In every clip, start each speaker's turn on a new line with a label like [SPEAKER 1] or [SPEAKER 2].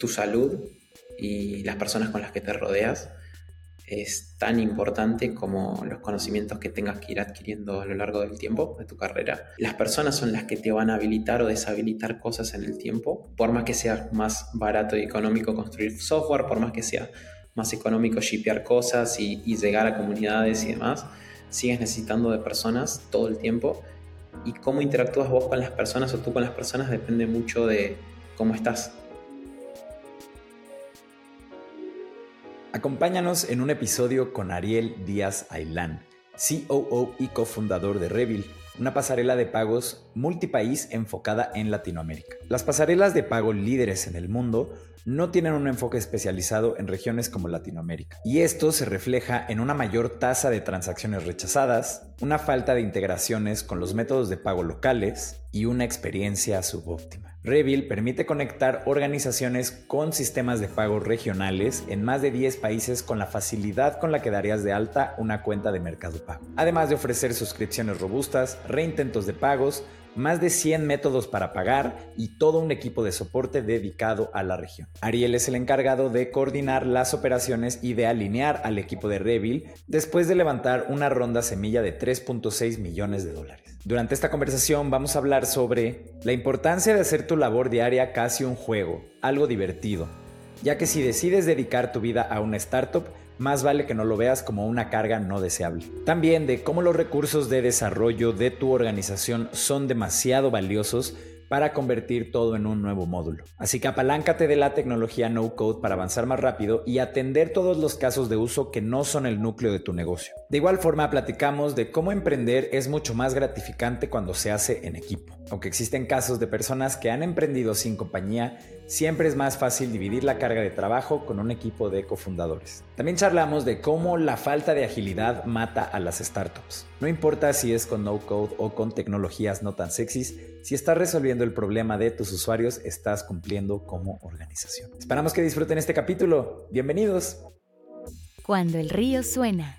[SPEAKER 1] tu salud y las personas con las que te rodeas es tan importante como los conocimientos que tengas que ir adquiriendo a lo largo del tiempo de tu carrera. Las personas son las que te van a habilitar o deshabilitar cosas en el tiempo, por más que sea más barato y económico construir software, por más que sea más económico shipear cosas y, y llegar a comunidades y demás, sigues necesitando de personas todo el tiempo. Y cómo interactúas vos con las personas o tú con las personas depende mucho de cómo estás
[SPEAKER 2] Acompáñanos en un episodio con Ariel Díaz Ailán, COO y cofundador de Revil, una pasarela de pagos multipaís enfocada en Latinoamérica. Las pasarelas de pago líderes en el mundo no tienen un enfoque especializado en regiones como Latinoamérica. Y esto se refleja en una mayor tasa de transacciones rechazadas, una falta de integraciones con los métodos de pago locales y una experiencia subóptima. Revil permite conectar organizaciones con sistemas de pago regionales en más de 10 países con la facilidad con la que darías de alta una cuenta de Mercado Pago. Además de ofrecer suscripciones robustas, reintentos de pagos, más de 100 métodos para pagar y todo un equipo de soporte dedicado a la región. Ariel es el encargado de coordinar las operaciones y de alinear al equipo de Revil después de levantar una ronda semilla de 3.6 millones de dólares. Durante esta conversación vamos a hablar sobre la importancia de hacer tu labor diaria casi un juego, algo divertido, ya que si decides dedicar tu vida a una startup, más vale que no lo veas como una carga no deseable. También de cómo los recursos de desarrollo de tu organización son demasiado valiosos para convertir todo en un nuevo módulo. Así que apaláncate de la tecnología no code para avanzar más rápido y atender todos los casos de uso que no son el núcleo de tu negocio. De igual forma, platicamos de cómo emprender es mucho más gratificante cuando se hace en equipo. Aunque existen casos de personas que han emprendido sin compañía, siempre es más fácil dividir la carga de trabajo con un equipo de cofundadores. También charlamos de cómo la falta de agilidad mata a las startups. No importa si es con no code o con tecnologías no tan sexys, si estás resolviendo el problema de tus usuarios, estás cumpliendo como organización. Esperamos que disfruten este capítulo. Bienvenidos.
[SPEAKER 3] Cuando el río suena.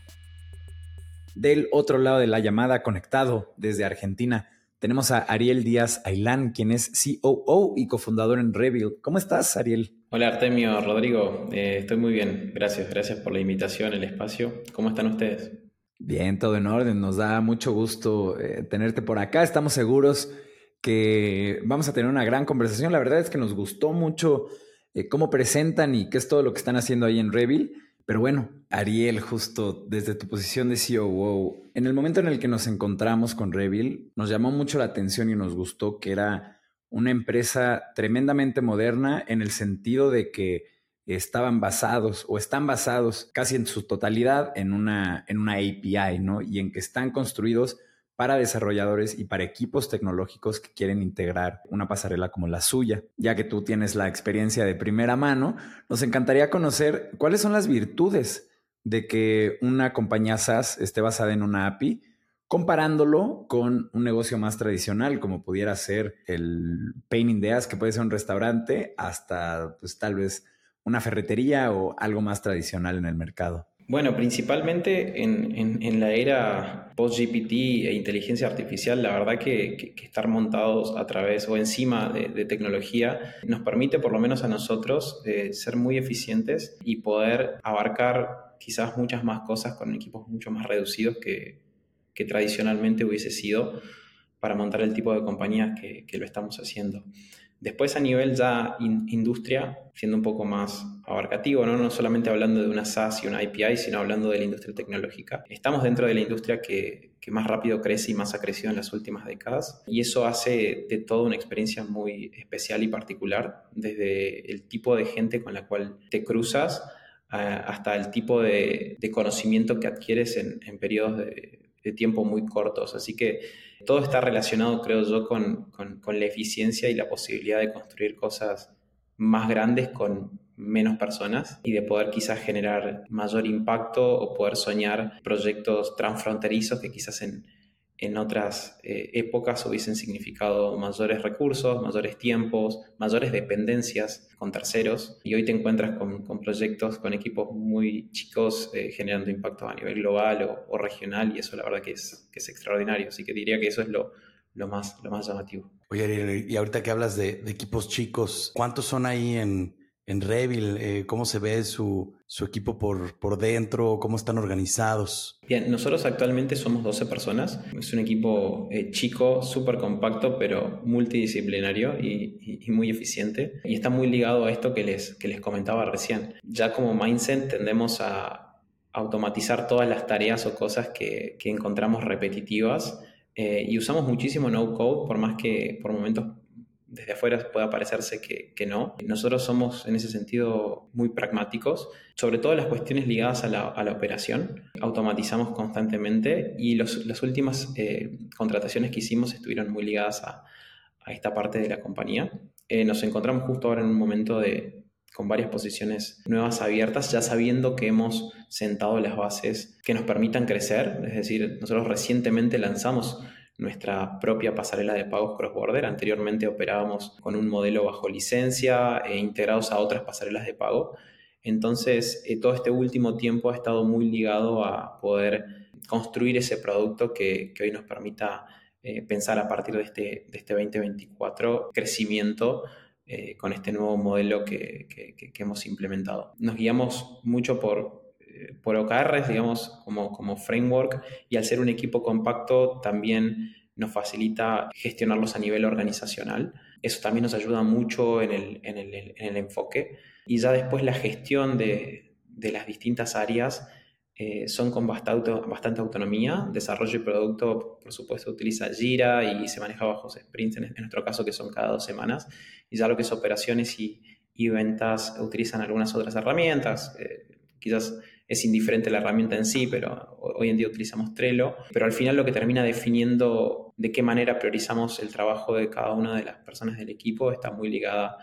[SPEAKER 2] Del otro lado de la llamada, conectado desde Argentina, tenemos a Ariel Díaz Ailán, quien es COO y cofundador en Revil. ¿Cómo estás, Ariel?
[SPEAKER 1] Hola, Artemio, Rodrigo. Eh, estoy muy bien. Gracias, gracias por la invitación, el espacio. ¿Cómo están ustedes?
[SPEAKER 2] Bien, todo en orden. Nos da mucho gusto eh, tenerte por acá. Estamos seguros que vamos a tener una gran conversación. La verdad es que nos gustó mucho eh, cómo presentan y qué es todo lo que están haciendo ahí en Revil. Pero bueno, Ariel, justo desde tu posición de COO, en el momento en el que nos encontramos con Revil, nos llamó mucho la atención y nos gustó que era una empresa tremendamente moderna en el sentido de que estaban basados o están basados casi en su totalidad en una, en una API, ¿no? Y en que están construidos para desarrolladores y para equipos tecnológicos que quieren integrar una pasarela como la suya. Ya que tú tienes la experiencia de primera mano, nos encantaría conocer cuáles son las virtudes de que una compañía SaaS esté basada en una API, comparándolo con un negocio más tradicional, como pudiera ser el Painting Deas, que puede ser un restaurante, hasta pues tal vez una ferretería o algo más tradicional en el mercado.
[SPEAKER 1] Bueno, principalmente en, la era post-GPT e inteligencia artificial, la verdad que, estar montados a través o encima de, tecnología nos permite, por lo menos a nosotros, eh, ser muy eficientes y poder abarcar quizás muchas más cosas con equipos mucho más reducidos que, tradicionalmente hubiese sido para montar el tipo de compañías que, lo estamos haciendo. Después a nivel ya industria, siendo un poco más abarcativo, ¿no? no solamente hablando de una SaaS y una API, sino hablando de la industria tecnológica. Estamos dentro de la industria que, que más rápido crece y más ha crecido en las últimas décadas y eso hace de todo una experiencia muy especial y particular, desde el tipo de gente con la cual te cruzas hasta el tipo de, de conocimiento que adquieres en, en periodos de, de tiempo muy cortos. Así que todo está relacionado, creo yo, con, la eficiencia y la posibilidad de construir cosas más grandes con menos personas y de poder quizás generar mayor impacto o poder soñar proyectos transfronterizos que quizás en, en otras eh, épocas hubiesen significado mayores recursos, mayores tiempos, mayores dependencias con terceros. Y hoy te encuentras con, proyectos, con equipos muy chicos eh, generando impacto a nivel global o, regional y eso la verdad que es, que es extraordinario. Así que diría que eso es lo, lo, más, lo más llamativo.
[SPEAKER 4] Oye, y ahorita que hablas de equipos chicos, ¿cuántos son ahí en, en Revil? Eh, ¿Cómo se ve su, su equipo por, por dentro? ¿Cómo están organizados?
[SPEAKER 1] Bien, nosotros actualmente somos 12 personas. Es un equipo eh, chico, súper compacto, pero multidisciplinario y, muy eficiente. Y está muy ligado a esto que les, que les comentaba recién. Ya como mindset tendemos a automatizar todas las tareas o cosas que, que encontramos repetitivas eh, y usamos muchísimo no code, por más que por momentos desde afuera pueda parecerse que, que, no. Nosotros somos en ese sentido muy pragmáticos, sobre todo las cuestiones ligadas a la, a la operación. Automatizamos constantemente y los, las últimas eh, contrataciones que hicimos estuvieron muy ligadas a, a esta parte de la compañía. Eh, nos encontramos justo ahora en un momento de, con varias posiciones nuevas abiertas, ya sabiendo que hemos sentado las bases que nos permitan crecer. Es decir, nosotros recientemente lanzamos nuestra propia pasarela de pagos cross-border. Anteriormente operábamos con un modelo bajo licencia e integrados a otras pasarelas de pago. Entonces, eh, todo este último tiempo ha estado muy ligado a poder construir ese producto que, hoy nos permita eh, pensar a partir de este, de este 2024 crecimiento eh, con este nuevo modelo que, que, hemos implementado. Nos guiamos mucho por, por OKRs, digamos, como, como framework, y al ser un equipo compacto también nos facilita gestionarlos a nivel organizacional. Eso también nos ayuda mucho en el, en el, en el enfoque. Y ya después la gestión de, de las distintas áreas eh, son con bastante, bastante, autonomía. Desarrollo y producto, por supuesto, utiliza Jira y se maneja bajo sprints, en, nuestro caso, que son cada dos semanas. Y ya lo que es operaciones y, y ventas utilizan algunas otras herramientas. Eh, quizás es indiferente la herramienta en sí, pero hoy en día utilizamos Trello. Pero al final lo que termina definiendo de qué manera priorizamos el trabajo de cada una de las personas del equipo está muy ligada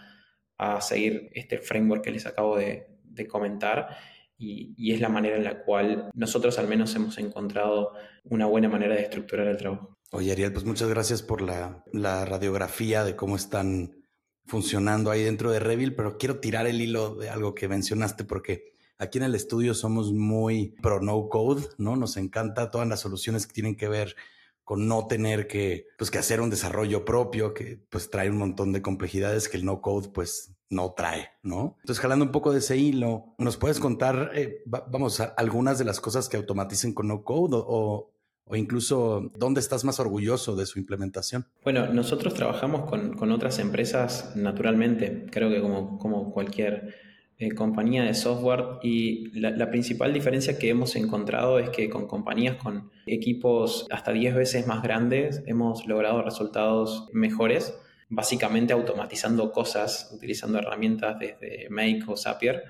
[SPEAKER 1] a seguir este framework que les acabo de, comentar y, es la manera en la cual nosotros al menos hemos encontrado una buena manera de estructurar el trabajo.
[SPEAKER 4] Oye, Ariel, pues muchas gracias por la, la radiografía de cómo están funcionando ahí dentro de Revil, pero quiero tirar el hilo de algo que mencionaste porque aquí en el estudio somos muy pro no code, ¿no? Nos encanta todas las soluciones que tienen que ver con no tener que, pues, que hacer un desarrollo propio, que pues trae un montón de complejidades que el no code pues no trae, ¿no? Entonces, jalando un poco de ese hilo, ¿nos puedes contar, eh, vamos, a algunas de las cosas que automaticen con no code o, o, incluso dónde estás más orgulloso de su implementación?
[SPEAKER 1] Bueno, nosotros trabajamos con, con otras empresas naturalmente, creo que como, como cualquier eh, compañía de software y la, la, principal diferencia que hemos encontrado es que con compañías con equipos hasta 10 veces más grandes hemos logrado resultados mejores, básicamente automatizando cosas, utilizando herramientas desde Make o Zapier.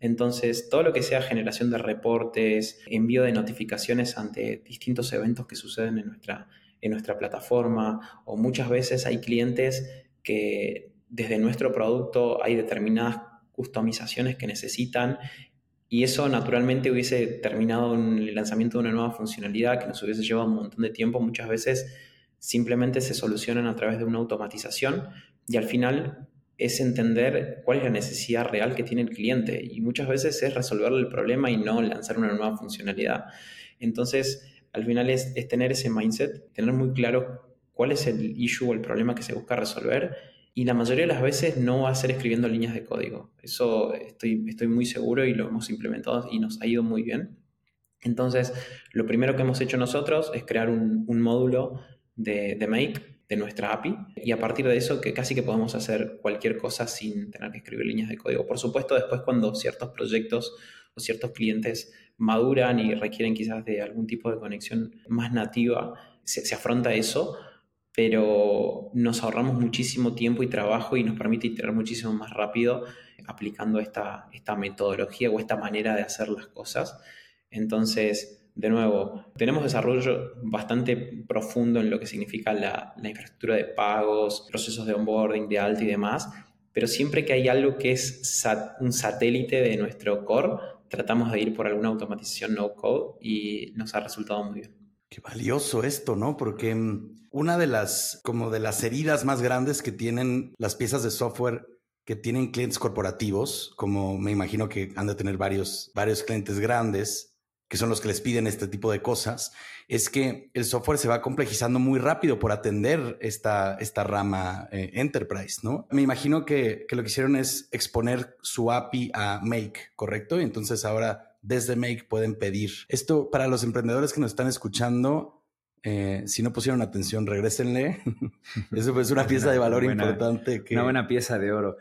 [SPEAKER 1] Entonces, todo lo que sea generación de reportes, envío de notificaciones ante distintos eventos que suceden en nuestra, en nuestra plataforma, o muchas veces hay clientes que desde nuestro producto hay determinadas customizaciones que necesitan y eso naturalmente hubiese terminado en el lanzamiento de una nueva funcionalidad que nos hubiese llevado un montón de tiempo. Muchas veces simplemente se solucionan a través de una automatización y al final es entender cuál es la necesidad real que tiene el cliente y muchas veces es resolverle el problema y no lanzar una nueva funcionalidad. Entonces, al final es, es tener ese mindset, tener muy claro cuál es el issue o el problema que se busca resolver y la mayoría de las veces no va a ser escribiendo líneas de código. Eso estoy, estoy muy seguro y lo hemos implementado y nos ha ido muy bien. Entonces, lo primero que hemos hecho nosotros es crear un, módulo de, de, Make de nuestra API y a partir de eso que casi que podemos hacer cualquier cosa sin tener que escribir líneas de código. Por supuesto, después cuando ciertos proyectos o ciertos clientes maduran y requieren quizás de algún tipo de conexión más nativa, se afronta eso, pero nos ahorramos muchísimo tiempo y trabajo y nos permite iterar muchísimo más rápido aplicando esta, esta metodología o esta manera de hacer las cosas. Entonces, de nuevo, tenemos desarrollo bastante profundo en lo que significa la, la infraestructura de pagos, procesos de onboarding, de alta y demás, pero siempre que hay algo que es sat un satélite de nuestro core, tratamos de ir por alguna automatización no code y nos ha resultado muy bien.
[SPEAKER 4] Qué valioso esto, ¿no? Porque mm, una de las, como de las heridas más grandes que tienen las piezas de software que tienen clientes corporativos, como me imagino que han de tener varios, varios clientes grandes, que son los que les piden este tipo de cosas, es que el software se va complejizando muy rápido por atender esta, esta rama eh, enterprise, ¿no? Me imagino que, que, lo que hicieron es exponer su API a Make, ¿correcto? Y entonces ahora desde Make pueden pedir. Esto para los emprendedores que nos están escuchando, eh, si no pusieron atención, regrésenle. Eso es una pieza de valor importante.
[SPEAKER 2] Una buena pieza de oro.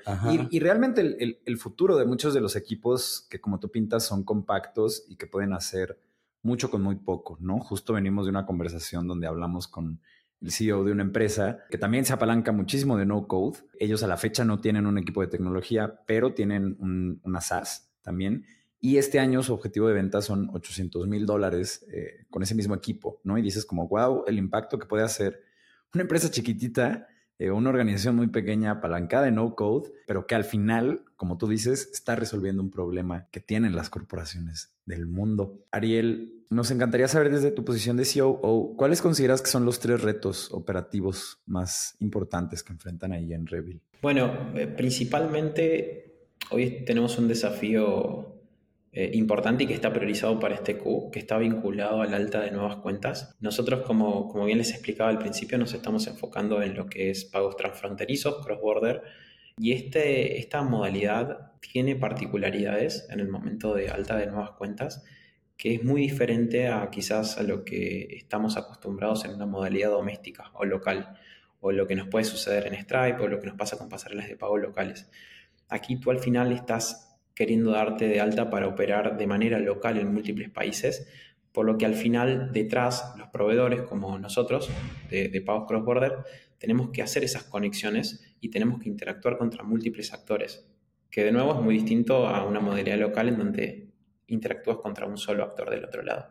[SPEAKER 2] Y, realmente el, el, futuro de muchos de los equipos que como tú pintas son compactos y que pueden hacer mucho con muy poco, ¿no? Justo venimos de una conversación donde hablamos con el CEO de una empresa que también se apalanca muchísimo de no code. Ellos a la fecha no tienen un equipo de tecnología, pero tienen un, una SaaS también y este año su objetivo de venta son 800 mil dólares eh, con ese mismo equipo, ¿no? Y dices como, wow, el impacto que puede hacer una empresa chiquitita, eh, una organización muy pequeña, apalancada en no code, pero que al final, como tú dices, está resolviendo un problema que tienen las corporaciones del mundo. Ariel, nos encantaría saber desde tu posición de COO, ¿cuáles consideras que son los tres retos operativos más importantes que enfrentan ahí en Revil?
[SPEAKER 1] Bueno, eh, principalmente hoy tenemos un desafío eh, importante y que está priorizado para este Q, que está vinculado al alta de nuevas cuentas. Nosotros, como, como bien les explicaba al principio, nos estamos enfocando en lo que es pagos transfronterizos, cross-border, y este, esta modalidad tiene particularidades en el momento de alta de nuevas cuentas que es muy diferente a quizás a lo que estamos acostumbrados en una modalidad doméstica o local, o lo que nos puede suceder en Stripe, o lo que nos pasa con pasarelas de pago locales. Aquí tú al final estás queriendo darte de alta para operar de manera local en múltiples países, por lo que al final detrás los proveedores como nosotros de, pagos cross-border tenemos que hacer esas conexiones y tenemos que interactuar contra múltiples actores, que de nuevo es muy distinto a una modalidad local en donde interactúas contra un solo actor del otro lado.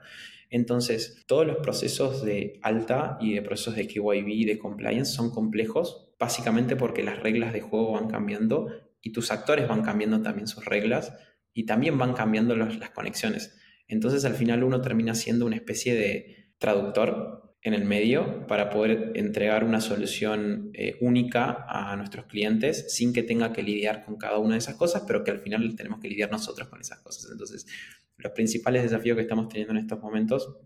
[SPEAKER 1] Entonces, todos los procesos de alta y de procesos de KYB y de compliance son complejos, básicamente porque las reglas de juego van cambiando y tus actores van cambiando también sus reglas y también van cambiando las conexiones. Entonces al final uno termina siendo una especie de traductor en el medio para poder entregar una solución eh, única a nuestros clientes sin que tenga que lidiar con cada una de esas cosas, pero que al final tenemos que lidiar nosotros con esas cosas. Entonces los principales desafíos que estamos teniendo en estos momentos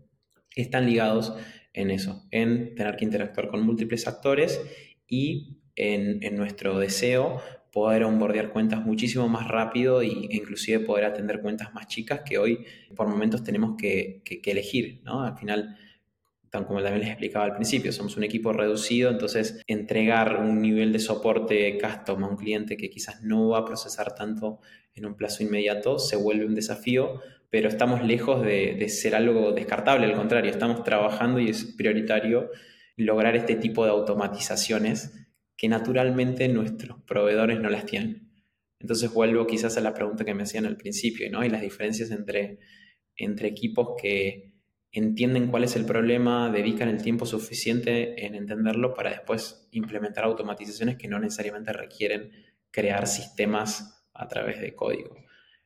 [SPEAKER 1] están ligados en eso, en tener que interactuar con múltiples actores y en, en nuestro deseo poder onboardear cuentas muchísimo más rápido e inclusive poder atender cuentas más chicas que hoy por momentos tenemos que, elegir, ¿no? Al final, tan como también les explicaba al principio, somos un equipo reducido, entonces entregar un nivel de soporte custom a un cliente que quizás no va a procesar tanto en un plazo inmediato se vuelve un desafío, pero estamos lejos de, de ser algo descartable, al contrario, estamos trabajando y es prioritario lograr este tipo de automatizaciones que naturalmente nuestros proveedores no las tienen. Entonces vuelvo quizás a la pregunta que me hacían al principio, ¿no? Y las diferencias entre, entre equipos que entienden cuál es el problema, dedican el tiempo suficiente en entenderlo para después implementar automatizaciones que no necesariamente requieren crear sistemas a través de código.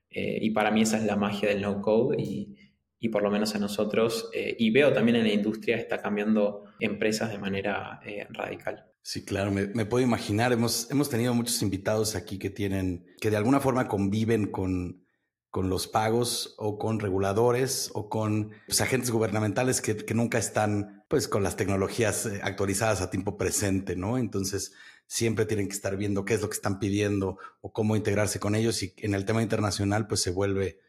[SPEAKER 1] Eh, y para mí esa es la magia del no code y, y por lo menos a nosotros, eh, y veo también en la industria, está cambiando empresas de manera eh, radical.
[SPEAKER 4] Sí, claro, me, puedo imaginar. Hemos, hemos tenido muchos invitados aquí que tienen, que de alguna forma conviven con, con los pagos o con reguladores o con pues, agentes gubernamentales que, que, nunca están pues con las tecnologías eh, actualizadas a tiempo presente, ¿no? Entonces siempre tienen que estar viendo qué es lo que están pidiendo o cómo integrarse con ellos y en el tema internacional pues se vuelve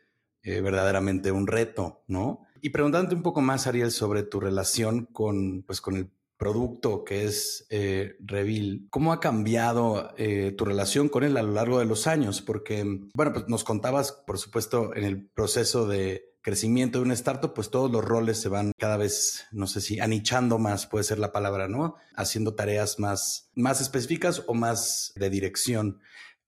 [SPEAKER 4] eh, verdaderamente un reto, ¿no? Y preguntándote un poco más, Ariel, sobre tu relación con, pues, con el producto que es eh, Revil, ¿cómo ha cambiado eh, tu relación con él a lo largo de los años? Porque, bueno, pues nos contabas, por supuesto, en el proceso de crecimiento de una startup, pues todos los roles se van cada vez, no sé si anichando más, puede ser la palabra, ¿no? Haciendo tareas más, más específicas o más de dirección.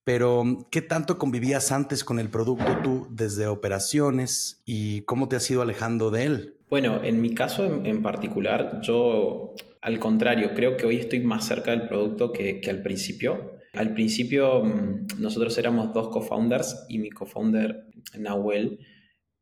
[SPEAKER 4] Pero, ¿qué tanto convivías antes con el producto tú desde operaciones y cómo te has ido alejando de él?
[SPEAKER 1] Bueno, en mi caso en, particular, yo al contrario, creo que hoy estoy más cerca del producto que, al principio. Al principio mm, nosotros éramos dos co-founders y mi co-founder Nahuel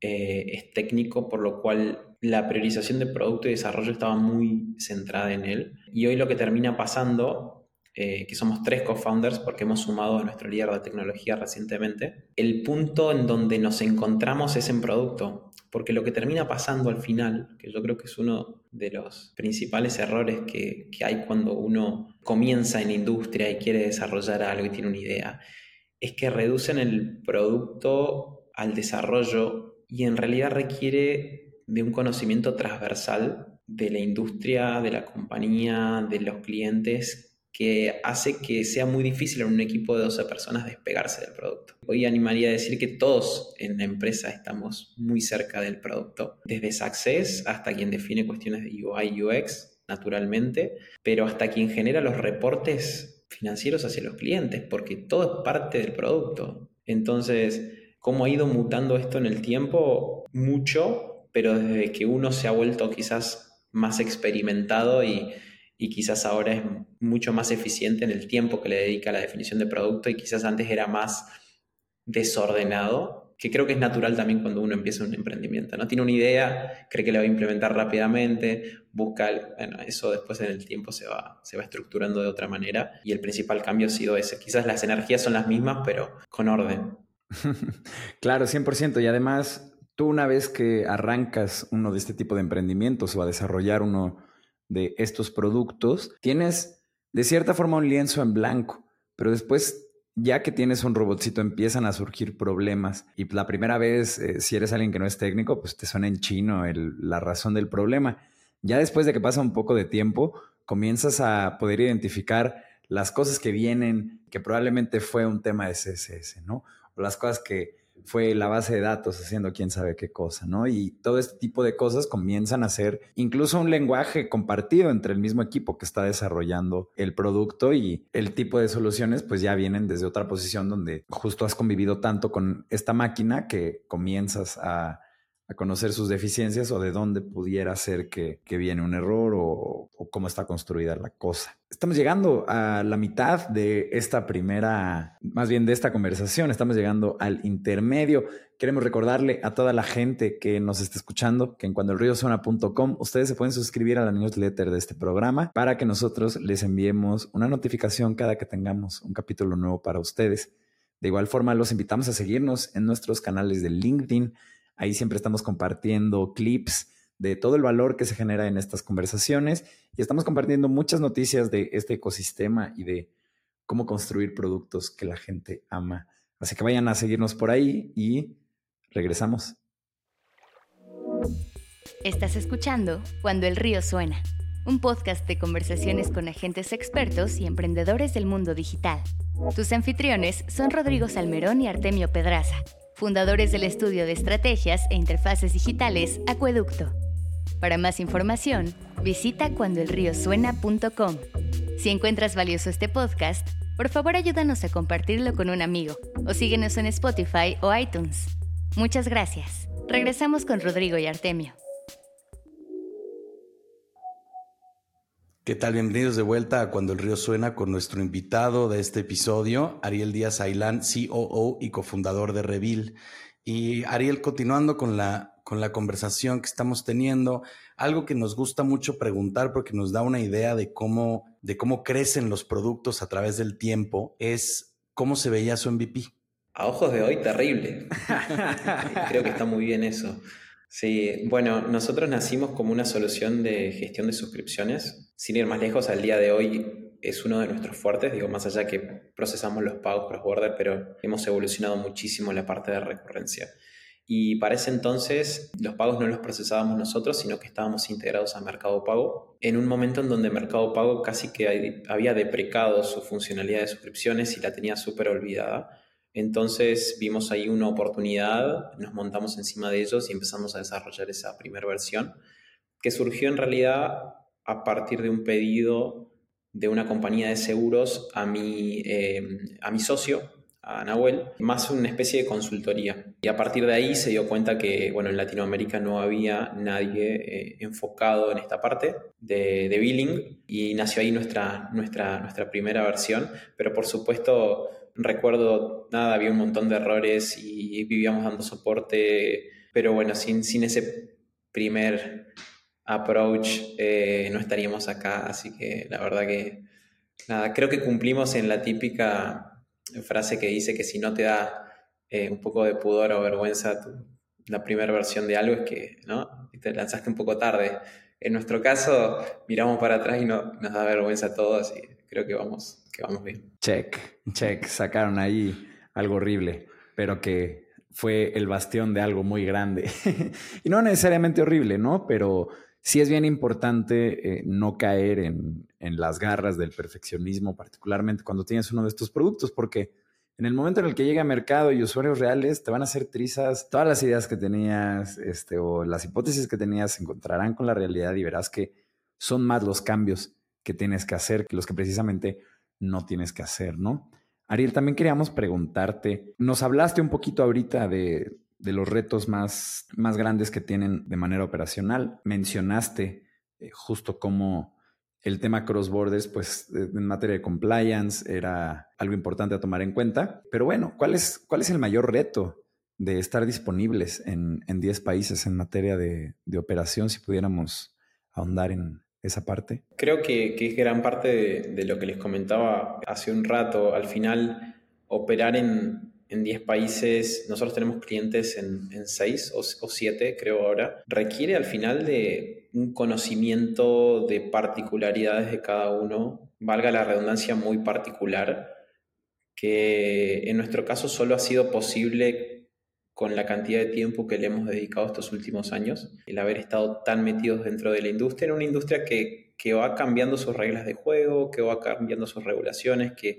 [SPEAKER 1] eh, es técnico, por lo cual la priorización de producto y desarrollo estaba muy centrada en él. Y hoy lo que termina pasando eh, que somos tres co-founders porque hemos sumado a nuestro líder de tecnología recientemente, el punto en donde nos encontramos es en producto. Porque lo que termina pasando al final, que yo creo que es uno de los principales errores que, que hay cuando uno comienza en industria y quiere desarrollar algo y tiene una idea, es que reducen el producto al desarrollo y en realidad requiere de un conocimiento transversal de la industria, de la compañía, de los clientes que hace que sea muy difícil en un equipo de 12 personas despegarse del producto. Hoy animaría a decir que todos en la empresa estamos muy cerca del producto, desde Success hasta quien define cuestiones de UI, UX, naturalmente, pero hasta quien genera los reportes financieros hacia los clientes, porque todo es parte del producto. Entonces, ¿cómo ha ido mutando esto en el tiempo? Mucho, pero desde que uno se ha vuelto quizás más experimentado y y quizás ahora es mucho más eficiente en el tiempo que le dedica a la definición de producto y quizás antes era más desordenado, que creo que es natural también cuando uno empieza un emprendimiento, ¿no? Tiene una idea, cree que la va a implementar rápidamente, busca, bueno, eso después en el tiempo se va, se va estructurando de otra manera y el principal cambio ha sido ese. Quizás las energías son las mismas, pero con orden.
[SPEAKER 2] claro, 100%. Y además, tú una vez que arrancas uno de este tipo de emprendimientos o a desarrollar uno de estos productos, tienes de cierta forma un lienzo en blanco, pero después ya que tienes un robotcito empiezan a surgir problemas y la primera vez, eh, si eres alguien que no es técnico, pues te suena en chino la razón del problema. Ya después de que pasa un poco de tiempo, comienzas a poder identificar las cosas que vienen, que probablemente fue un tema de CSS, ¿no? O las cosas que fue la base de datos haciendo quién sabe qué cosa, ¿no? Y todo este tipo de cosas comienzan a ser incluso un lenguaje compartido entre el mismo equipo que está desarrollando el producto y el tipo de soluciones pues ya vienen desde otra posición donde justo has convivido tanto con esta máquina que comienzas a a conocer sus deficiencias o de dónde pudiera ser que, viene un error o, cómo está construida la cosa. Estamos llegando a la mitad de esta primera, más bien de esta conversación, estamos llegando al intermedio. Queremos recordarle a toda la gente que nos está escuchando que en cuandoelriosona.com ustedes se pueden suscribir a la newsletter de este programa para que nosotros les enviemos una notificación cada que tengamos un capítulo nuevo para ustedes. De igual forma, los invitamos a seguirnos en nuestros canales de LinkedIn, Ahí siempre estamos compartiendo clips de todo el valor que se genera en estas conversaciones y estamos compartiendo muchas noticias de este ecosistema y de cómo construir productos que la gente ama. Así que vayan a seguirnos por ahí y regresamos.
[SPEAKER 3] Estás escuchando Cuando el río suena, un podcast de conversaciones con agentes expertos y emprendedores del mundo digital. Tus anfitriones son Rodrigo Salmerón y Artemio Pedraza fundadores del estudio de estrategias e interfaces digitales Acueducto. Para más información, visita cuandoelriosuena.com. Si encuentras valioso este podcast, por favor ayúdanos a compartirlo con un amigo o síguenos en Spotify o iTunes. Muchas gracias. Regresamos con Rodrigo y Artemio.
[SPEAKER 4] ¿Qué tal? Bienvenidos de vuelta a Cuando el río suena con nuestro invitado de este episodio, Ariel Díaz Ailán, COO y cofundador de Revil. Y Ariel, continuando con la, con la conversación que estamos teniendo, algo que nos gusta mucho preguntar porque nos da una idea de cómo, de cómo crecen los productos a través del tiempo, es cómo se veía su MVP.
[SPEAKER 1] A ojos de hoy, terrible. Creo que está muy bien eso. Sí, bueno, nosotros nacimos como una solución de gestión de suscripciones. Sin ir más lejos, al día de hoy es uno de nuestros fuertes, digo, más allá que procesamos los pagos cross-border, pero hemos evolucionado muchísimo en la parte de recurrencia. Y para ese entonces los pagos no los procesábamos nosotros, sino que estábamos integrados a Mercado Pago, en un momento en donde Mercado Pago casi que había deprecado su funcionalidad de suscripciones y la tenía súper olvidada. Entonces vimos ahí una oportunidad, nos montamos encima de ellos y empezamos a desarrollar esa primera versión, que surgió en realidad a partir de un pedido de una compañía de seguros a mi, eh, a mi socio, a Nahuel, más una especie de consultoría. Y a partir de ahí se dio cuenta que, bueno, en Latinoamérica no había nadie eh, enfocado en esta parte de, de, billing y nació ahí nuestra, nuestra, nuestra primera versión, pero por supuesto recuerdo, nada, había un montón de errores y vivíamos dando soporte, pero bueno, sin, sin ese primer approach eh, no estaríamos acá, así que la verdad que Nada, creo que cumplimos en la típica frase que dice que si no te da eh, un poco de pudor o vergüenza la primera versión de algo es que ¿no? te lanzaste un poco tarde. En nuestro caso, miramos para atrás y no, nos da vergüenza a todos y creo que vamos, que vamos bien.
[SPEAKER 2] Check, check. Sacaron ahí algo horrible, pero que fue el bastión de algo muy grande. y no necesariamente horrible, ¿no? Pero sí es bien importante eh, no caer en, en, las garras del perfeccionismo, particularmente cuando tienes uno de estos productos, porque en el momento en el que llega a mercado y usuarios reales, te van a hacer trizas todas las ideas que tenías este, o las hipótesis que tenías se encontrarán con la realidad y verás que son más los cambios que tienes que hacer los que precisamente no tienes que hacer, ¿no? Ariel, también queríamos preguntarte, nos hablaste un poquito ahorita de, los retos más, más grandes que tienen de manera operacional. Mencionaste eh, justo cómo el tema cross borders, pues en materia de compliance era algo importante a tomar en cuenta. Pero bueno, ¿cuál es, cuál es el mayor reto de estar disponibles en, en 10 países en materia de, de operación, si pudiéramos ahondar en, esa parte?
[SPEAKER 1] Creo que, es gran parte de, lo que les comentaba hace un rato. Al final, operar en, 10 países, nosotros tenemos clientes en, 6 o, 7, creo ahora, requiere al final de un conocimiento de particularidades de cada uno, valga la redundancia muy particular, que en nuestro caso solo ha sido posible con la cantidad de tiempo que le hemos dedicado estos últimos años, el haber estado tan metidos dentro de la industria, en una industria que, que va cambiando sus reglas de juego, que va cambiando sus regulaciones, que,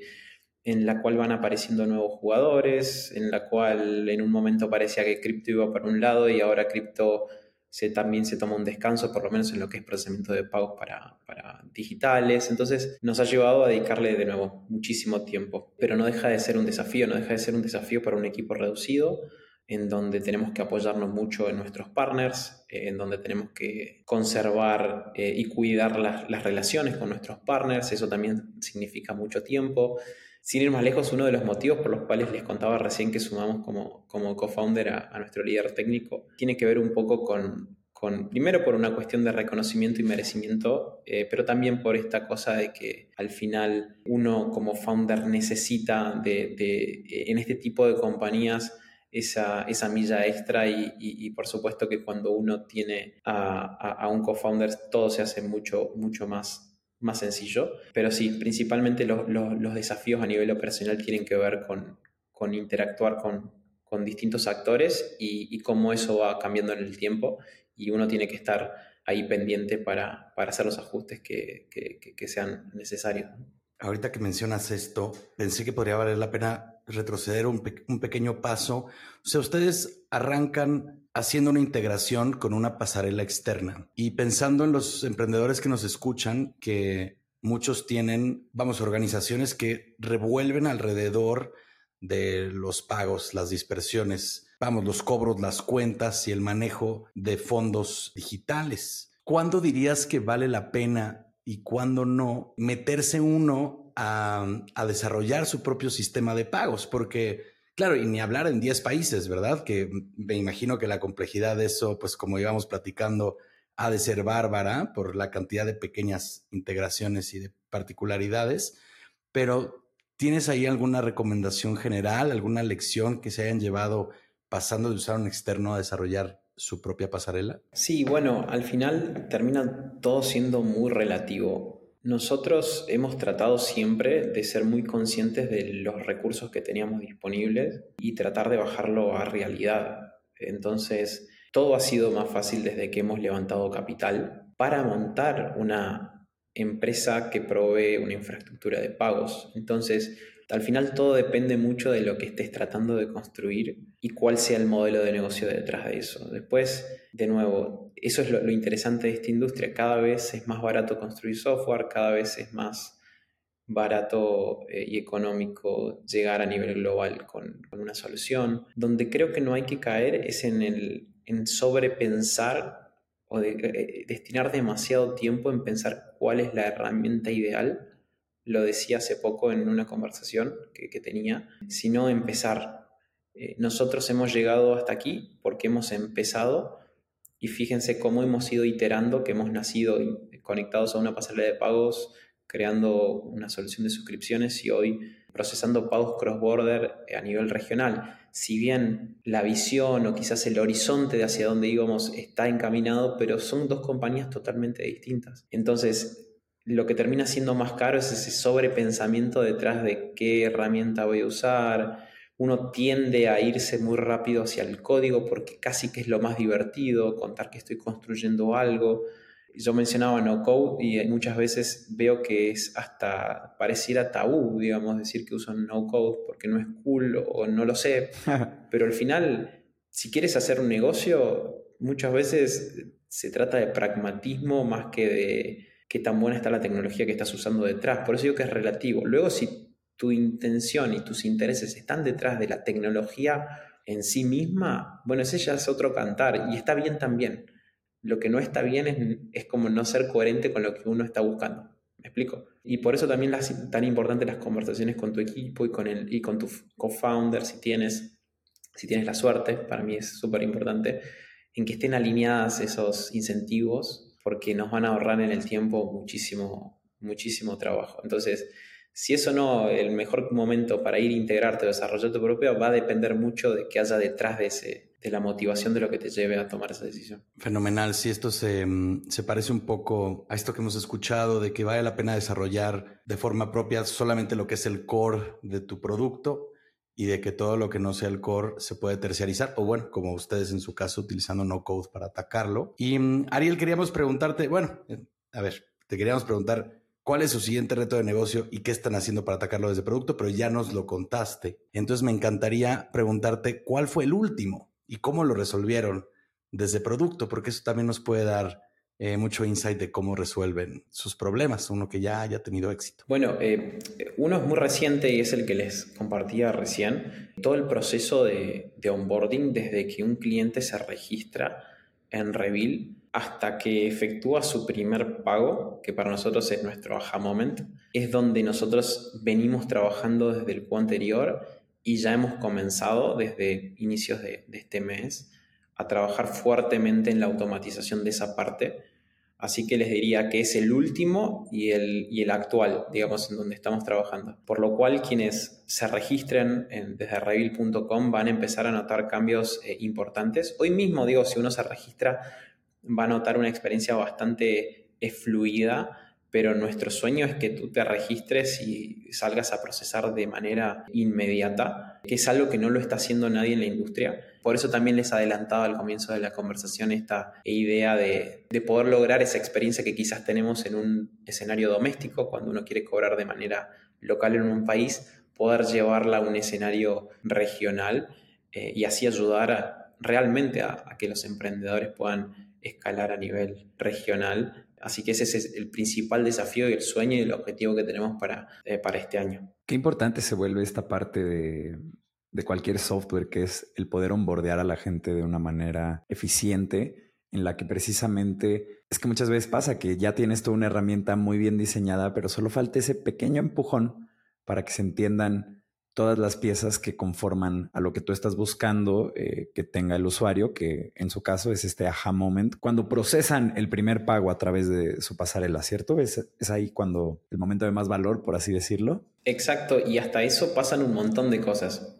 [SPEAKER 1] en la cual van apareciendo nuevos jugadores, en la cual en un momento parecía que cripto iba para un lado y ahora cripto se, también se toma un descanso, por lo menos en lo que es procesamiento de pagos para, para, digitales. Entonces nos ha llevado a dedicarle de nuevo muchísimo tiempo, pero no deja de ser un desafío, no deja de ser un desafío para un equipo reducido en donde tenemos que apoyarnos mucho en nuestros partners, eh, en donde tenemos que conservar eh, y cuidar las, relaciones con nuestros partners, eso también significa mucho tiempo. Sin ir más lejos, uno de los motivos por los cuales les contaba recién que sumamos como, como co-founder a, nuestro líder técnico tiene que ver un poco con, con primero por una cuestión de reconocimiento y merecimiento, eh, pero también por esta cosa de que al final uno como founder necesita de, de en este tipo de compañías, esa, esa milla extra y, por supuesto que cuando uno tiene a, un co-founder todo se hace mucho, mucho más, más sencillo. Pero sí, principalmente los desafíos a nivel operacional tienen que ver con, con interactuar con, con, distintos actores y, cómo eso va cambiando en el tiempo y uno tiene que estar ahí pendiente para, para hacer los ajustes que, que, que sean necesarios.
[SPEAKER 4] Ahorita que mencionas esto, pensé que podría valer la pena retroceder un, pequeño paso. O sea, ustedes arrancan haciendo una integración con una pasarela externa y pensando en los emprendedores que nos escuchan, que muchos tienen, vamos, organizaciones que revuelven alrededor de los pagos, las dispersiones, vamos, los cobros, las cuentas y el manejo de fondos digitales. ¿Cuándo dirías que vale la pena y cuándo no meterse uno a, desarrollar su propio sistema de pagos, porque, claro, y ni hablar en 10 países, ¿verdad? Que me imagino que la complejidad de eso, pues como íbamos platicando, ha de ser bárbara por la cantidad de pequeñas integraciones y de particularidades, pero ¿tienes ahí alguna recomendación general, alguna lección que se hayan llevado pasando de usar un externo a desarrollar su propia pasarela?
[SPEAKER 1] Sí, bueno, al final termina todo siendo muy relativo. Nosotros hemos tratado siempre de ser muy conscientes de los recursos que teníamos disponibles y tratar de bajarlo a realidad. Entonces, todo ha sido más fácil desde que hemos levantado capital para montar una empresa que provee una infraestructura de pagos. Entonces, al final todo depende mucho de lo que estés tratando de construir y cuál sea el modelo de negocio detrás de eso. Después, de nuevo, eso es lo, interesante de esta industria. Cada vez es más barato construir software, cada vez es más barato eh, y económico llegar a nivel global con, una solución. Donde creo que no hay que caer es en, el, en sobrepensar o eh, destinar demasiado tiempo en pensar cuál es la herramienta ideal lo decía hace poco en una conversación que, tenía, sino empezar. Eh, nosotros hemos llegado hasta aquí porque hemos empezado y fíjense cómo hemos ido iterando, que hemos nacido conectados a una pasarela de pagos creando una solución de suscripciones y hoy procesando pagos cross-border a nivel regional. Si bien la visión o quizás el horizonte de hacia dónde íbamos está encaminado, pero son dos compañías totalmente distintas. Entonces, lo que termina siendo más caro es ese sobrepensamiento detrás de qué herramienta voy a usar. Uno tiende a irse muy rápido hacia el código porque casi que es lo más divertido, contar que estoy construyendo algo yo mencionaba no code y muchas veces veo que es hasta pareciera tabú, digamos, decir que uso no code porque no es cool o no lo sé. Pero al final, si quieres hacer un negocio, muchas veces se trata de pragmatismo más que de qué tan buena está la tecnología que estás usando detrás. Por eso digo que es relativo. Luego, si tu intención y tus intereses están detrás de la tecnología en sí misma, bueno, ese ya es otro cantar y está bien también lo que no está bien es, como no ser coherente con lo que uno está buscando. ¿Me explico? Y por eso también las, tan importantes las conversaciones con tu equipo y con, el, y con tu co-founder, si tienes, si tienes la suerte, para mí es súper importante, en que estén alineadas esos incentivos, porque nos van a ahorrar en el tiempo muchísimo, muchísimo trabajo. Entonces, si eso no, el mejor momento para ir a integrarte o desarrollar tu propio va a depender mucho de qué haya detrás de ese, de la motivación de lo que te lleve a tomar esa decisión.
[SPEAKER 4] Fenomenal. Si esto se, mm, se, parece un poco a esto que hemos escuchado de que vale la pena desarrollar de forma propia solamente lo que es el core de tu producto y de que todo lo que no sea el core se puede terciarizar o bueno, como ustedes en su caso utilizando no code para atacarlo. Y mm, Ariel, queríamos preguntarte, bueno, eh, a ver, te queríamos preguntar cuál es su siguiente reto de negocio y qué están haciendo para atacarlo desde producto, pero ya nos lo contaste. Entonces me encantaría preguntarte cuál fue el último y cómo lo resolvieron desde producto, porque eso también nos puede dar eh, mucho insight de cómo resuelven sus problemas, uno que ya haya tenido éxito.
[SPEAKER 1] Bueno, eh, uno es muy reciente y es el que les compartía recién. Todo el proceso de, de onboarding desde que un cliente se registra en Reveal hasta que efectúa su primer pago, que para nosotros es nuestro aha moment, es donde nosotros venimos trabajando desde el Q anterior y ya hemos comenzado desde inicios de, este mes a trabajar fuertemente en la automatización de esa parte. Así que les diría que es el último y el, y el actual, digamos, en donde estamos trabajando. Por lo cual, quienes se registren en, desde Revil.com van a empezar a notar cambios eh, importantes. Hoy mismo, digo, si uno se registra, va a notar una experiencia bastante eh, fluida pero nuestro sueño es que tú te registres y salgas a procesar de manera inmediata, que es algo que no lo está haciendo nadie en la industria. Por eso también les adelantaba al comienzo de la conversación esta idea de, de poder lograr esa experiencia que quizás tenemos en un escenario doméstico, cuando uno quiere cobrar de manera local en un país, poder llevarla a un escenario regional eh, y así ayudar realmente a, a que los emprendedores puedan escalar a nivel regional Así que ese es el principal desafío y el sueño y el objetivo que tenemos para, eh, para este año.
[SPEAKER 2] Qué importante se vuelve esta parte de, de cualquier software, que es el poder onboardear a la gente de una manera eficiente, en la que precisamente es que muchas veces pasa que ya tienes toda una herramienta muy bien diseñada, pero solo falta ese pequeño empujón para que se entiendan todas las piezas que conforman a lo que tú estás buscando eh, que tenga el usuario, que en su caso es este aha moment. Cuando procesan el primer pago a través de su pasarela, ¿cierto? Es, es ahí cuando el momento de más valor, por así decirlo.
[SPEAKER 1] Exacto, y hasta eso pasan un montón de cosas.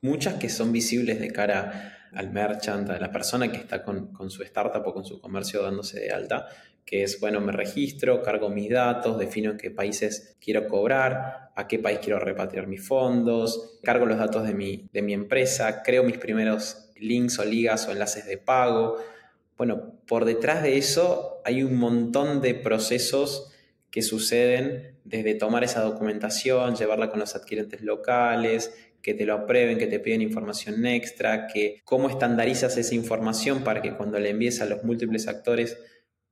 [SPEAKER 1] Muchas que son visibles de cara al merchant, a la persona que está con, con su startup o con su comercio dándose de alta, que es, bueno, me registro, cargo mis datos, defino en qué países quiero cobrar, a qué país quiero repatriar mis fondos, cargo los datos de mi, de mi empresa, creo mis primeros links o ligas o enlaces de pago. Bueno, por detrás de eso hay un montón de procesos que suceden desde tomar esa documentación, llevarla con los adquirentes locales, que te lo aprueben, que te piden información extra, que cómo estandarizas esa información para que cuando le envíes a los múltiples actores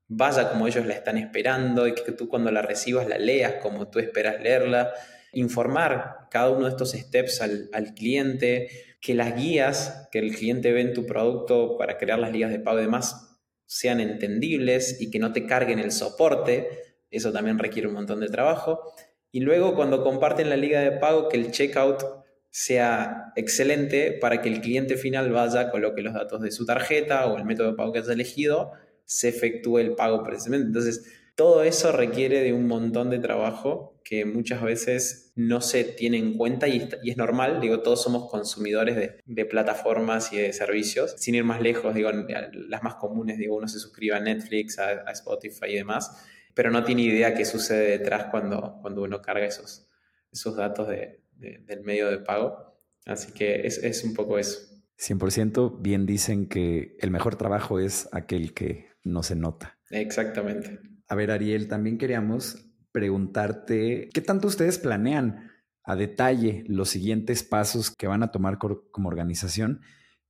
[SPEAKER 1] vaya como ellos la están esperando y que tú cuando la recibas la leas como tú esperas leerla. Informar cada uno de estos steps al, cliente, que las guías que el cliente ve en tu producto para crear las ligas de pago y demás sean entendibles y que no te carguen el soporte. Eso también requiere un montón de trabajo. Y luego cuando comparten la liga de pago, que el checkout sea excelente para que el cliente final vaya, coloque los datos de su tarjeta o el método de pago que haya elegido se efectúe el pago precisamente. Entonces, todo eso requiere de un montón de trabajo que muchas veces no se tiene en cuenta y, es normal, digo, todos somos consumidores de, plataformas y de servicios, sin ir más lejos, digo, las más comunes, digo, uno se suscribe a Netflix, a, Spotify y demás, pero no tiene idea qué sucede detrás cuando, cuando uno carga esos, esos datos del medio de pago. Así que es, es un poco eso.
[SPEAKER 2] 100% bien dicen que el mejor trabajo es aquel que no se nota.
[SPEAKER 1] Exactamente.
[SPEAKER 2] A ver, Ariel, también queríamos preguntarte, ¿qué tanto ustedes planean a detalle los siguientes pasos que van a tomar como organización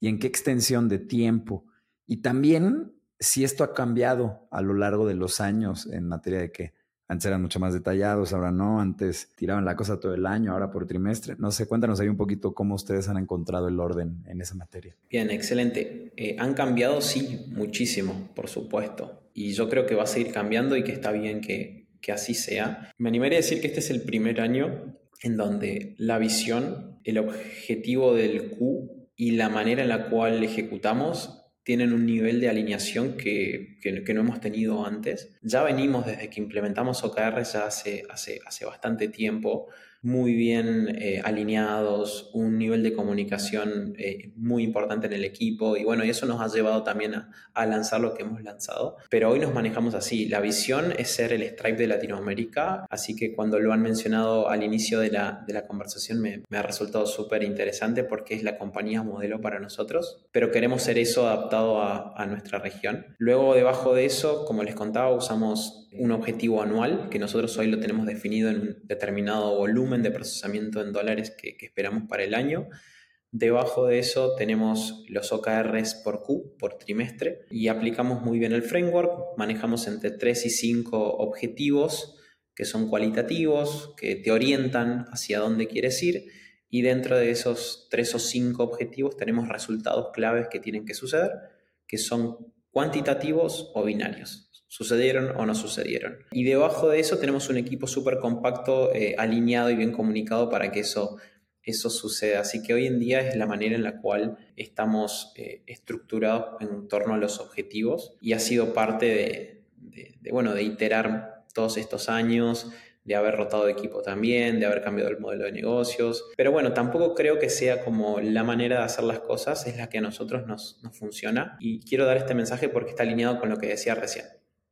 [SPEAKER 2] y en qué extensión de tiempo? Y también si esto ha cambiado a lo largo de los años en materia de que antes eran mucho más detallados, ahora no, antes tiraban la cosa todo el año, ahora por trimestre. No sé, cuéntanos ahí un poquito cómo ustedes han encontrado el orden en esa materia.
[SPEAKER 1] Bien, excelente. Eh, han cambiado, sí, muchísimo, por supuesto y yo creo que va a seguir cambiando y que está bien que, que así sea. Me animaría a decir que este es el primer año en donde la visión, el objetivo del Q y la manera en la cual ejecutamos tienen un nivel de alineación que, que, no hemos tenido antes. Ya venimos desde que implementamos OKR ya hace, hace, hace bastante tiempo muy bien eh, alineados, un nivel de comunicación eh, muy importante en el equipo y bueno, eso nos ha llevado también a, lanzar lo que hemos lanzado. Pero hoy nos manejamos así, la visión es ser el Stripe de Latinoamérica, así que cuando lo han mencionado al inicio de la, de la conversación me, me, ha resultado súper interesante porque es la compañía modelo para nosotros, pero queremos ser eso adaptado a, a nuestra región. Luego debajo de eso, como les contaba, usamos un objetivo anual que nosotros hoy lo tenemos definido en un determinado volumen de procesamiento en dólares que, esperamos para el año. Debajo de eso tenemos los OKRs por Q, por trimestre, y aplicamos muy bien el framework. Manejamos entre 3 y 5 objetivos que son cualitativos, que te orientan hacia dónde quieres ir, y dentro de esos 3 o 5 objetivos tenemos resultados claves que tienen que suceder, que son cuantitativos o binarios sucedieron o no sucedieron. Y debajo de eso tenemos un equipo súper compacto, eh, alineado y bien comunicado para que eso, eso suceda. Así que hoy en día es la manera en la cual estamos eh, estructurados en torno a los objetivos y ha sido parte de, bueno, de iterar todos estos años, de haber rotado equipo también, de haber cambiado el modelo de negocios. Pero bueno, tampoco creo que sea como la manera de hacer las cosas, es la que a nosotros nos, nos funciona. Y quiero dar este mensaje porque está alineado con lo que decía recién.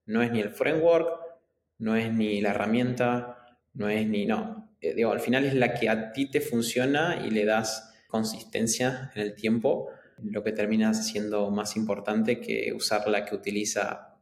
[SPEAKER 1] No es ni el framework, no es ni la herramienta, no es ni... No, eh, digo, al final es la que a ti te funciona y le das consistencia en el tiempo, lo que termina siendo más importante que usar la que utiliza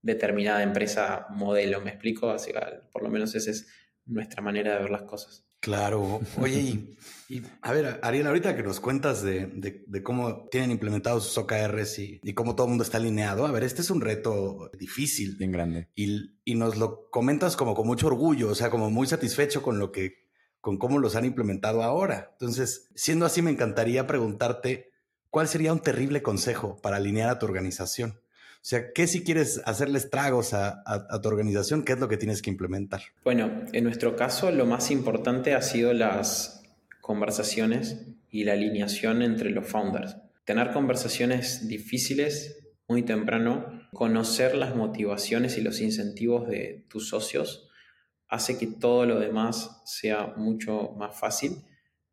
[SPEAKER 1] determinada empresa modelo, ¿me explico? Así por lo menos esa es nuestra manera de ver las cosas.
[SPEAKER 4] Claro. Oye, y, a ver, Ariel, ahorita que nos cuentas de, cómo tienen implementados sus OKRs y, y, cómo todo el mundo está alineado, a ver, este es un reto difícil.
[SPEAKER 2] Bien grande.
[SPEAKER 4] Y, y nos lo comentas como con mucho orgullo, o sea, como muy satisfecho con lo que, con cómo los han implementado ahora. Entonces, siendo así, me encantaría preguntarte, ¿cuál sería un terrible consejo para alinear a tu organización? O sea, ¿qué si quieres hacerle estragos a, tu organización? ¿Qué es lo que tienes que implementar?
[SPEAKER 1] Bueno, en nuestro caso lo más importante ha sido las conversaciones y la alineación entre los founders. Tener conversaciones difíciles muy temprano, conocer las motivaciones y los incentivos de tus socios hace que todo lo demás sea mucho más fácil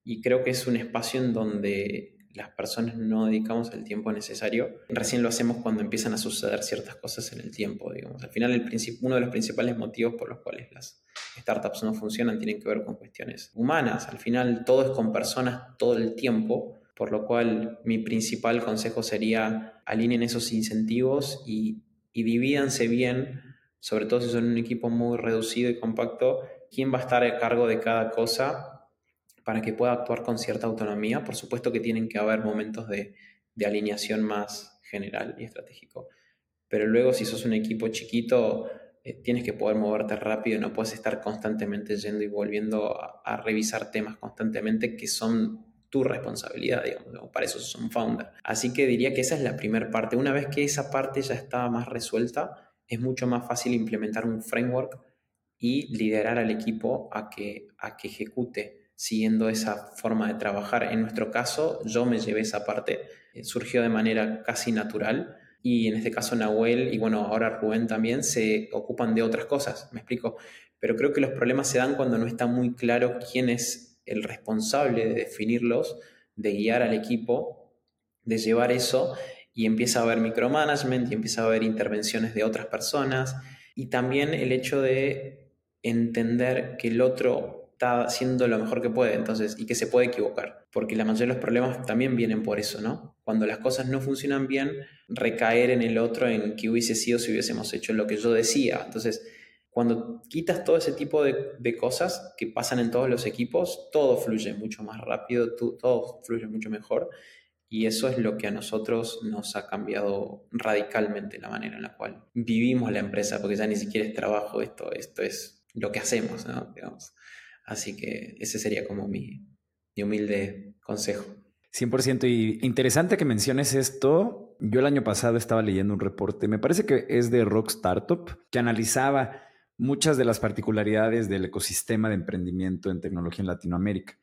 [SPEAKER 1] y creo que es un espacio en donde las personas no dedicamos el tiempo necesario. Recién lo hacemos cuando empiezan a suceder ciertas cosas en el tiempo, digamos. Al final, el uno de los principales motivos por los cuales las startups no funcionan tienen que ver con cuestiones humanas. Al final, todo es con personas todo el tiempo, por lo cual mi principal consejo sería alineen esos incentivos y, y divídanse bien, sobre todo si son un equipo muy reducido y compacto, quién va a estar a cargo de cada cosa para que pueda actuar con cierta autonomía. Por supuesto que tienen que haber momentos de, alineación más general y estratégico. Pero luego si sos un equipo chiquito, eh, tienes que poder moverte rápido, no puedes estar constantemente yendo y volviendo a, revisar temas constantemente que son tu responsabilidad, digamos, para eso sos un founder. Así que diría que esa es la primera parte. Una vez que esa parte ya está más resuelta, es mucho más fácil implementar un framework y liderar al equipo a que, a que ejecute siguiendo esa forma de trabajar. En nuestro caso, yo me llevé esa parte, eh, surgió de manera casi natural y en este caso Nahuel y bueno, ahora Rubén también se ocupan de otras cosas, me explico. Pero creo que los problemas se dan cuando no está muy claro quién es el responsable de definirlos, de guiar al equipo, de llevar eso y empieza a haber micromanagement y empieza a haber intervenciones de otras personas y también el hecho de entender que el otro está haciendo lo mejor que puede, entonces, y que se puede equivocar, porque la mayoría de los problemas también vienen por eso, ¿no? Cuando las cosas no funcionan bien, recaer en el otro en que hubiese sido si hubiésemos hecho lo que yo decía. Entonces, cuando quitas todo ese tipo de, cosas que pasan en todos los equipos, todo fluye mucho más rápido, todo fluye mucho mejor y eso es lo que a nosotros nos ha cambiado radicalmente la manera en la cual vivimos la empresa, porque ya ni siquiera es trabajo, esto, esto es lo que hacemos, ¿no? Digamos. Así que ese sería como mi, mi humilde consejo.
[SPEAKER 2] 100% y interesante que menciones esto. Yo el año pasado estaba leyendo un reporte, me parece que es de Rock Startup, que analizaba muchas de las particularidades del ecosistema de emprendimiento en tecnología en Latinoamérica.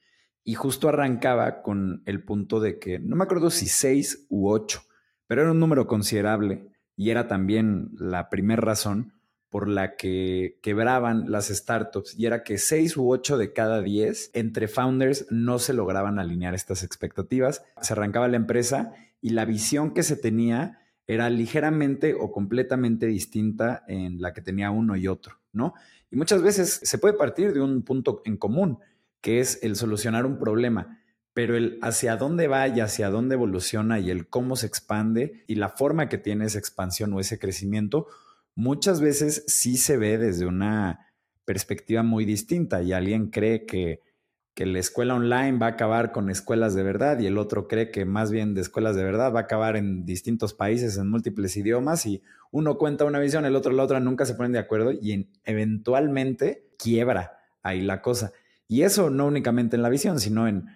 [SPEAKER 2] Y justo arrancaba con el punto de que, no me acuerdo si seis u ocho, pero era un número considerable y era también la primera razón por la que quebraban las startups y era que seis u ocho de cada diez entre founders no se lograban alinear estas expectativas. Se arrancaba la empresa y la visión que se tenía era ligeramente o completamente distinta en la que tenía uno y otro, ¿no? Y muchas veces se puede partir de un punto en común que es el solucionar un problema, pero el hacia dónde va y hacia dónde evoluciona y el cómo se expande y la forma que tiene esa expansión o ese crecimiento, muchas veces sí se ve desde una perspectiva muy distinta y alguien cree que, que la escuela online va a acabar con escuelas de verdad y el otro cree que más bien de escuelas de verdad va a acabar en distintos países, en múltiples idiomas y uno cuenta una visión, el otro la otra, nunca se ponen de acuerdo y eventualmente quiebra ahí la cosa. Y eso no únicamente en la visión, sino en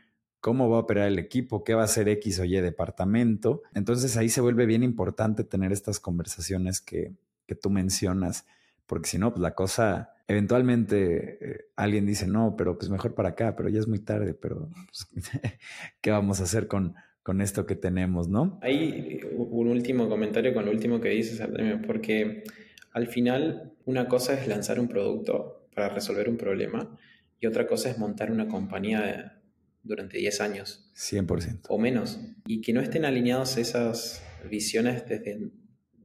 [SPEAKER 2] cómo va a operar el equipo, qué va a hacer X o Y departamento. Entonces ahí se vuelve bien importante tener estas conversaciones que, tú mencionas, porque si no, pues la cosa, eventualmente eh, alguien dice, no, pero pues mejor para acá, pero ya es muy tarde, pero pues, ¿qué vamos a hacer con, con esto que tenemos, no?
[SPEAKER 1] Hay un último comentario con lo último que dices, Artemio, porque al final una cosa es lanzar un producto para resolver un problema y otra cosa es montar una compañía durante 10 años.
[SPEAKER 2] 100%.
[SPEAKER 1] O menos. Y que no estén alineados esas visiones desde,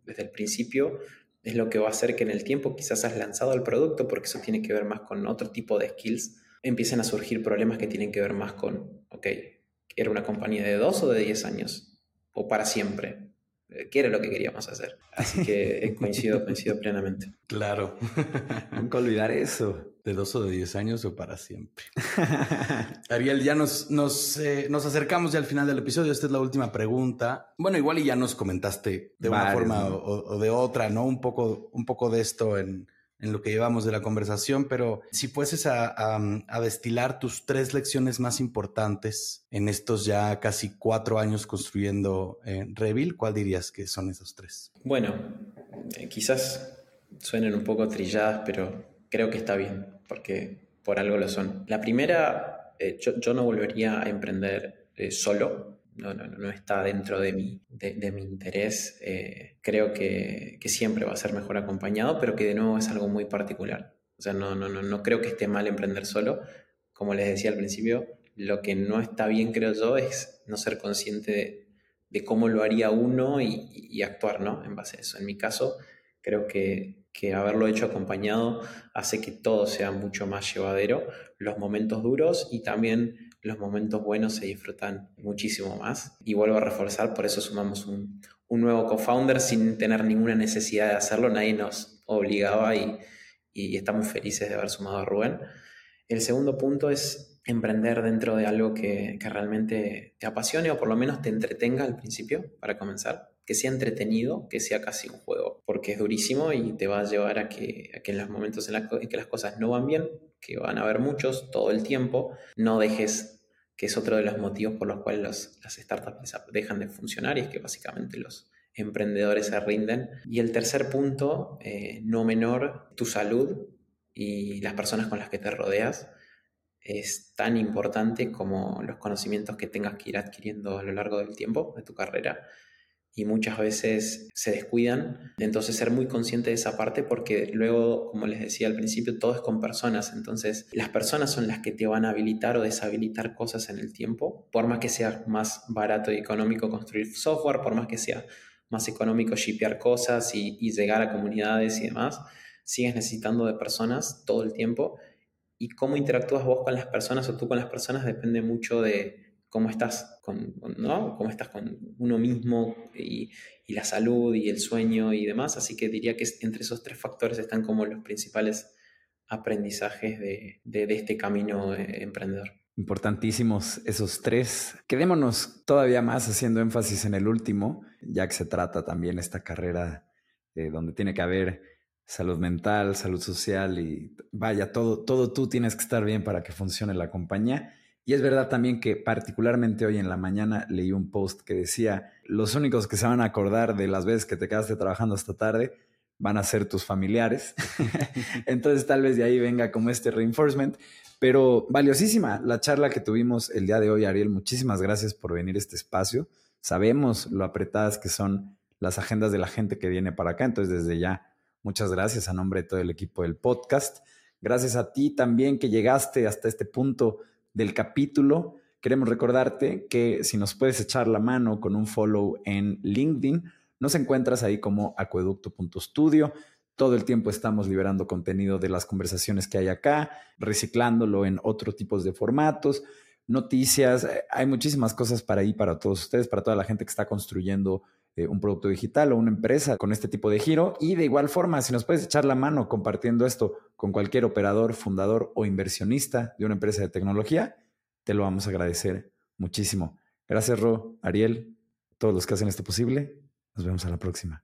[SPEAKER 1] desde el principio es lo que va a hacer que en el tiempo quizás has lanzado el producto, porque eso tiene que ver más con otro tipo de skills, empiecen a surgir problemas que tienen que ver más con, ok, ¿era una compañía de 2 o de 10 años? ¿O para siempre? ¿Qué era lo que queríamos hacer? Así que coincido, coincido plenamente.
[SPEAKER 4] Claro.
[SPEAKER 2] Nunca olvidar eso.
[SPEAKER 4] De dos o de diez años o para siempre. Ariel, ya nos, nos, eh, nos acercamos ya al final del episodio. Esta es la última pregunta. Bueno, igual y ya nos comentaste de una forma o, de otra, ¿no? Un poco, un poco de esto en, en lo que llevamos de la conversación, pero si fueses a, a, destilar tus tres lecciones más importantes en estos ya casi cuatro años construyendo eh, Revil, ¿cuál dirías que son esos tres?
[SPEAKER 1] Bueno, eh, quizás suenen un poco trilladas, pero creo que está bien, porque por algo lo son. La primera, eh, yo, no volvería a emprender eh, solo, no, no, no, está dentro de mi, de, mi interés. Eh, creo que, siempre va a ser mejor acompañado, pero que de nuevo es algo muy particular. O sea, no, no, no, no creo que esté mal emprender solo. Como les decía al principio, lo que no está bien, creo yo, es no ser consciente de, de cómo lo haría uno y, y, actuar ¿no? en base a eso. En mi caso, creo que que haberlo hecho acompañado hace que todo sea mucho más llevadero, los momentos duros y también los momentos buenos se disfrutan muchísimo más. Y vuelvo a reforzar, por eso sumamos un, nuevo co-founder sin tener ninguna necesidad de hacerlo, nadie nos obligaba y, estamos felices de haber sumado a Rubén. El segundo punto es emprender dentro de algo que, que realmente te apasione o por lo menos te entretenga al principio para comenzar que sea entretenido, que sea casi un juego, porque es durísimo y te va a llevar a que, a que en los momentos en, que las cosas no van bien, que van a haber muchos todo el tiempo, no dejes, que es otro de los motivos por los cuales las startups dejan de funcionar y es que básicamente los emprendedores se rinden. Y el tercer punto, eh, no menor, tu salud y las personas con las que te rodeas es tan importante como los conocimientos que tengas que ir adquiriendo a lo largo del tiempo de tu carrera y muchas veces se descuidan. Entonces ser muy consciente de esa parte porque luego, como les decía al principio, todo es con personas. Entonces las personas son las que te van a habilitar o deshabilitar cosas en el tiempo. Por más que sea más barato y económico construir software, por más que sea más económico shipear cosas y, y llegar a comunidades y demás, sigues necesitando de personas todo el tiempo. Y cómo interactúas vos con las personas o tú con las personas depende mucho de, cómo estás con, ¿no? cómo estás con uno mismo y, la salud y el sueño y demás. Así que diría que entre esos tres factores están como los principales aprendizajes de, este camino eh, emprendedor.
[SPEAKER 2] Importantísimos esos tres. Quedémonos todavía más haciendo énfasis en el último, ya que se trata también esta carrera eh, donde tiene que haber salud mental, salud social y vaya, todo, todo tú tienes que estar bien para que funcione la compañía. Y es verdad también que particularmente hoy en la mañana leí un post que decía, los únicos que se van a acordar de las veces que te quedaste trabajando hasta tarde van a ser tus familiares. Entonces tal vez de ahí venga como este reinforcement. Pero valiosísima la charla que tuvimos el día de hoy, Ariel. Muchísimas gracias por venir a este espacio. Sabemos lo apretadas que son las agendas de la gente que viene para acá. Entonces desde ya, muchas gracias a nombre de todo el equipo del podcast. Gracias a ti también que llegaste hasta este punto del capítulo. Queremos recordarte que si nos puedes echar la mano con un follow en LinkedIn, nos encuentras ahí como acueducto.studio. Todo el tiempo estamos liberando contenido de las conversaciones que hay acá, reciclándolo en otro tipos de formatos, noticias. Eh, hay muchísimas cosas para ahí para todos ustedes, para toda la gente que está construyendo eh, un producto digital o una empresa con este tipo de giro. Y de igual forma, si nos puedes echar la mano compartiendo esto con cualquier operador, fundador o inversionista de una empresa de tecnología, te lo vamos a agradecer muchísimo. Gracias, Ro, Ariel, todos los que hacen esto posible. Nos vemos a la próxima.